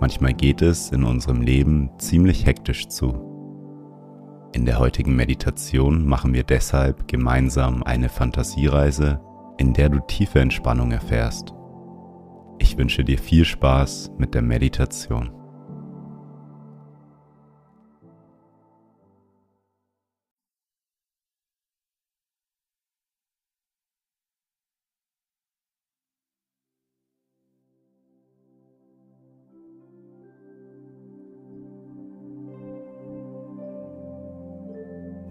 Manchmal geht es in unserem Leben ziemlich hektisch zu. In der heutigen Meditation machen wir deshalb gemeinsam eine Fantasiereise, in der du tiefe Entspannung erfährst. Ich wünsche dir viel Spaß mit der Meditation.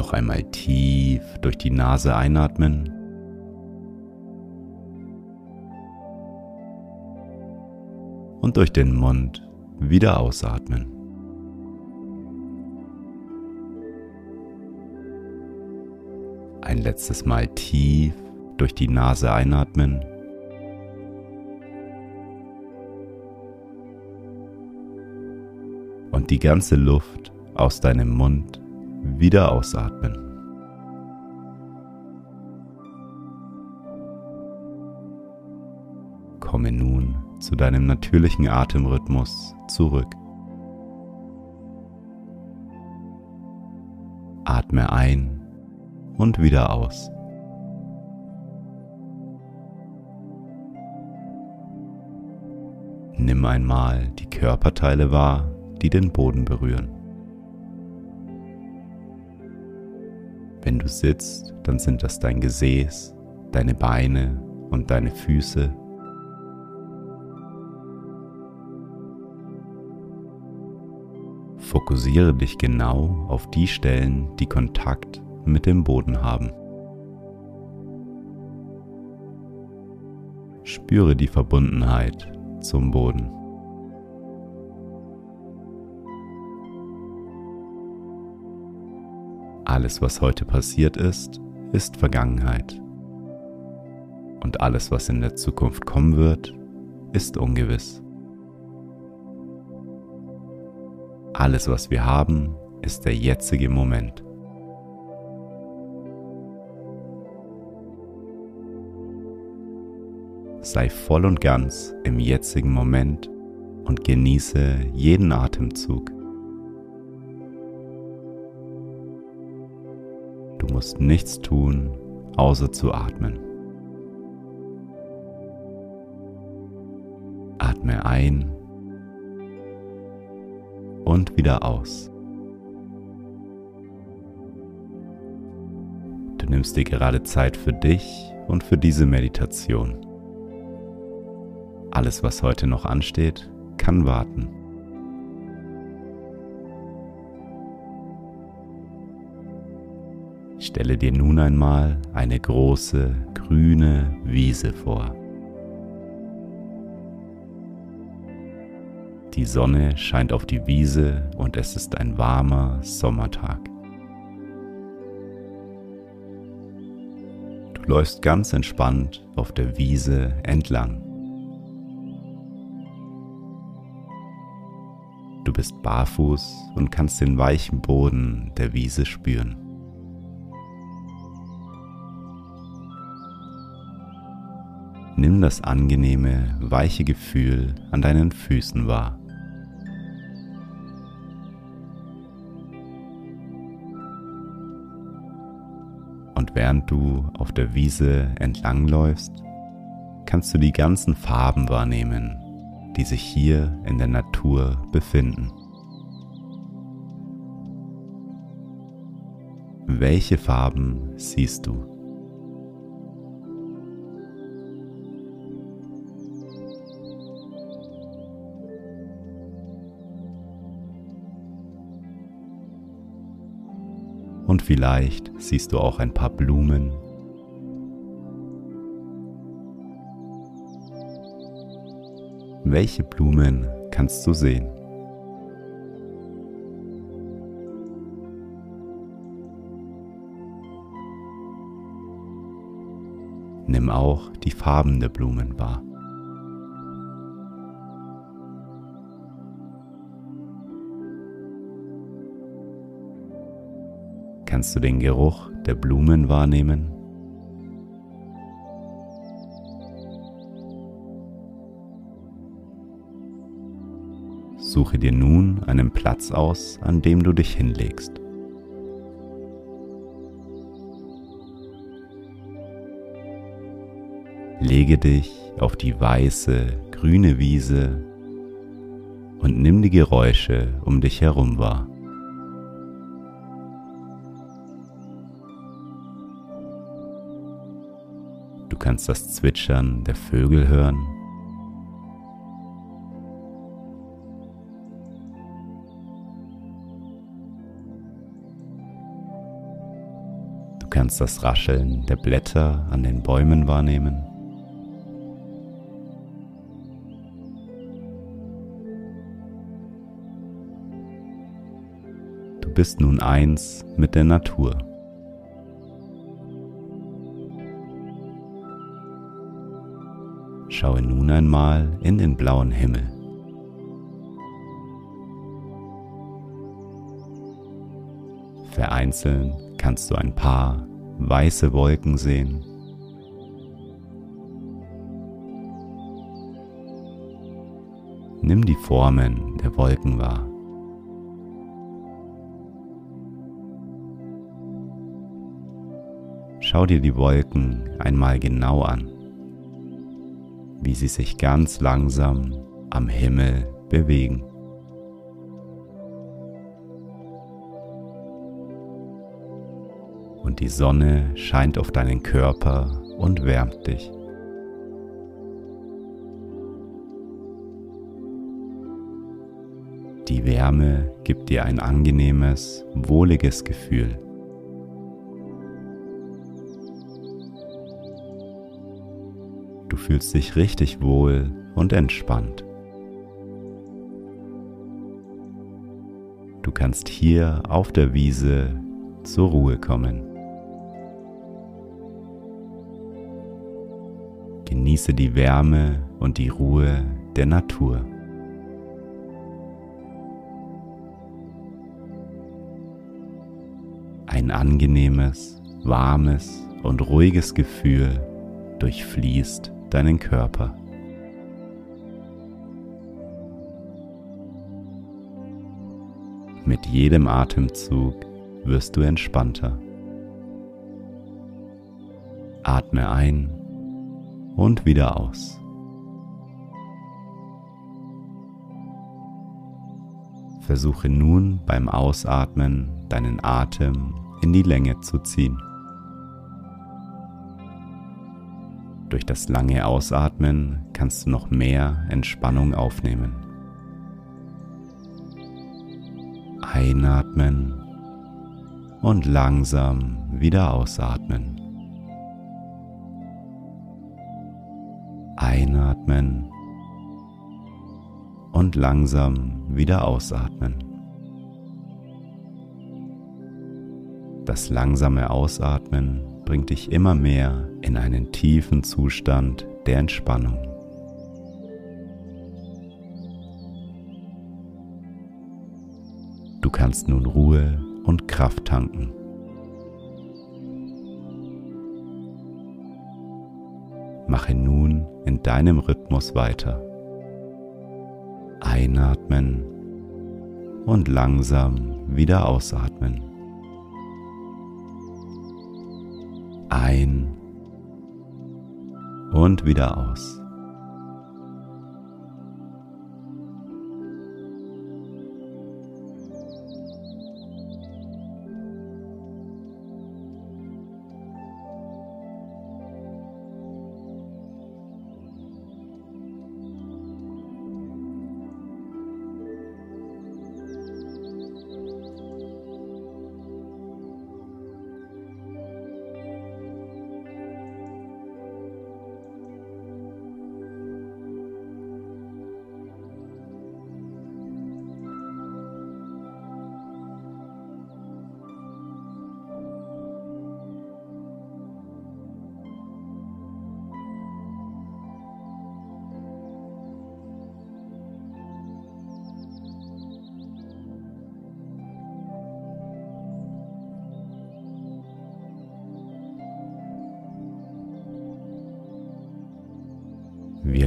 Noch einmal tief durch die Nase einatmen. Und durch den Mund wieder ausatmen. Ein letztes Mal tief durch die Nase einatmen. Und die ganze Luft aus deinem Mund wieder ausatmen. Komme nun zu deinem natürlichen Atemrhythmus zurück. Atme ein und wieder aus. Nimm einmal die Körperteile wahr, die den Boden berühren. Wenn du sitzt, dann sind das dein Gesäß, deine Beine und deine Füße. Fokussiere dich genau auf die Stellen, die Kontakt mit dem Boden haben. Spüre die Verbundenheit zum Boden. Alles, was heute passiert ist, ist Vergangenheit. Und alles, was in der Zukunft kommen wird, ist ungewiss. Alles, was wir haben, ist der jetzige Moment. Sei voll und ganz im jetzigen Moment und genieße jeden Atemzug. Musst nichts tun, außer zu atmen. Atme ein und wieder aus. Du nimmst dir gerade Zeit für dich und für diese Meditation. Alles, was heute noch ansteht, kann warten. Stelle dir nun einmal eine große grüne Wiese vor. Die Sonne scheint auf die Wiese und es ist ein warmer Sommertag. Du läufst ganz entspannt auf der Wiese entlang. Du bist barfuß und kannst den weichen Boden der Wiese spüren. Das angenehme, weiche Gefühl an deinen Füßen wahr. Und während du auf der Wiese entlangläufst, kannst du die ganzen Farben wahrnehmen, die sich hier in der Natur befinden. Welche Farben siehst du? Und vielleicht siehst du auch ein paar Blumen. Welche Blumen kannst du sehen? Nimm auch die Farben der Blumen wahr. Kannst du den Geruch der Blumen wahrnehmen? Suche dir nun einen Platz aus, an dem du dich hinlegst. Lege dich auf die weiße, grüne Wiese und nimm die Geräusche um dich herum wahr. Du kannst das Zwitschern der Vögel hören. Du kannst das Rascheln der Blätter an den Bäumen wahrnehmen. Du bist nun eins mit der Natur. Schaue nun einmal in den blauen Himmel. Vereinzelt kannst du ein paar weiße Wolken sehen. Nimm die Formen der Wolken wahr. Schau dir die Wolken einmal genau an, wie sie sich ganz langsam am Himmel bewegen. Und die Sonne scheint auf deinen Körper und wärmt dich. Die Wärme gibt dir ein angenehmes, wohliges Gefühl. Du fühlst dich richtig wohl und entspannt. Du kannst hier auf der Wiese zur Ruhe kommen. Genieße die Wärme und die Ruhe der Natur. Ein angenehmes, warmes und ruhiges Gefühl durchfließt deinen Körper. Mit jedem Atemzug wirst du entspannter. Atme ein und wieder aus. Versuche nun beim Ausatmen deinen Atem in die Länge zu ziehen. Durch das lange Ausatmen kannst du noch mehr Entspannung aufnehmen. Einatmen und langsam wieder ausatmen. Einatmen und langsam wieder ausatmen. Das langsame Ausatmen bringt dich immer mehr in einen tiefen Zustand der Entspannung. Du kannst nun Ruhe und Kraft tanken. Mache nun in deinem Rhythmus weiter. Einatmen und langsam wieder ausatmen. Ein und wieder aus.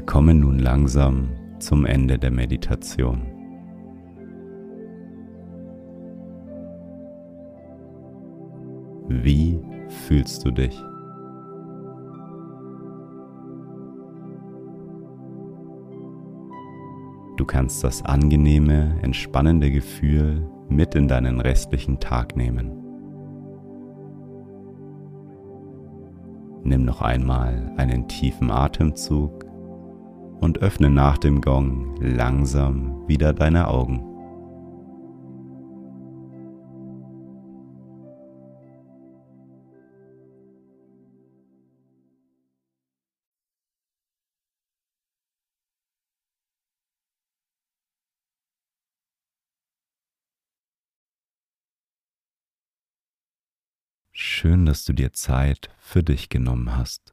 Wir kommen nun langsam zum Ende der Meditation. Wie fühlst du dich? Du kannst das angenehme, entspannende Gefühl mit in deinen restlichen Tag nehmen. Nimm noch einmal einen tiefen Atemzug und öffne nach dem Gong langsam wieder deine Augen. Schön, dass du dir Zeit für dich genommen hast.